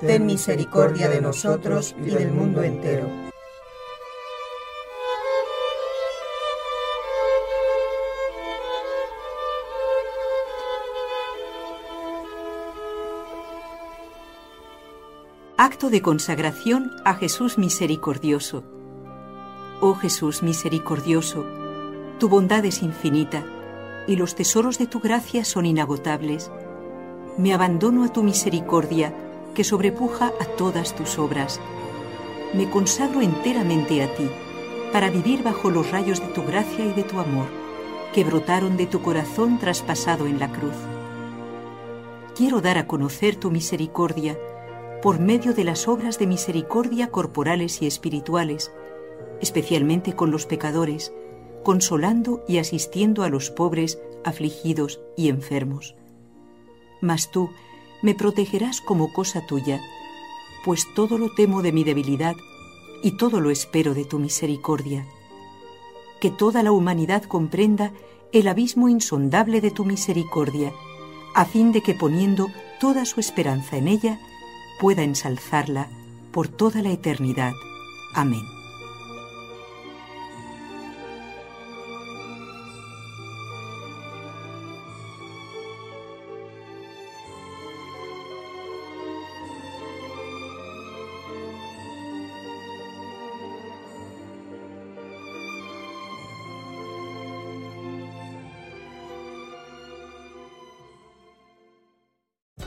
Ten misericordia de nosotros y del mundo entero. Acto de consagración a Jesús misericordioso. Oh Jesús misericordioso, tu bondad es infinita, y los tesoros de tu gracia son inagotables. Me abandono a tu misericordia, que sobrepuja a todas tus obras. Me consagro enteramente a ti, para vivir bajo los rayos de tu gracia y de tu amor, que brotaron de tu corazón traspasado en la cruz. Quiero dar a conocer tu misericordia por medio de las obras de misericordia corporales y espirituales, especialmente con los pecadores, consolando y asistiendo a los pobres, afligidos y enfermos. Mas tú me protegerás como cosa tuya, pues todo lo temo de mi debilidad y todo lo espero de tu misericordia. Que toda la humanidad comprenda el abismo insondable de tu misericordia, a fin de que poniendo toda su esperanza en ella, pueda ensalzarla por toda la eternidad. Amén.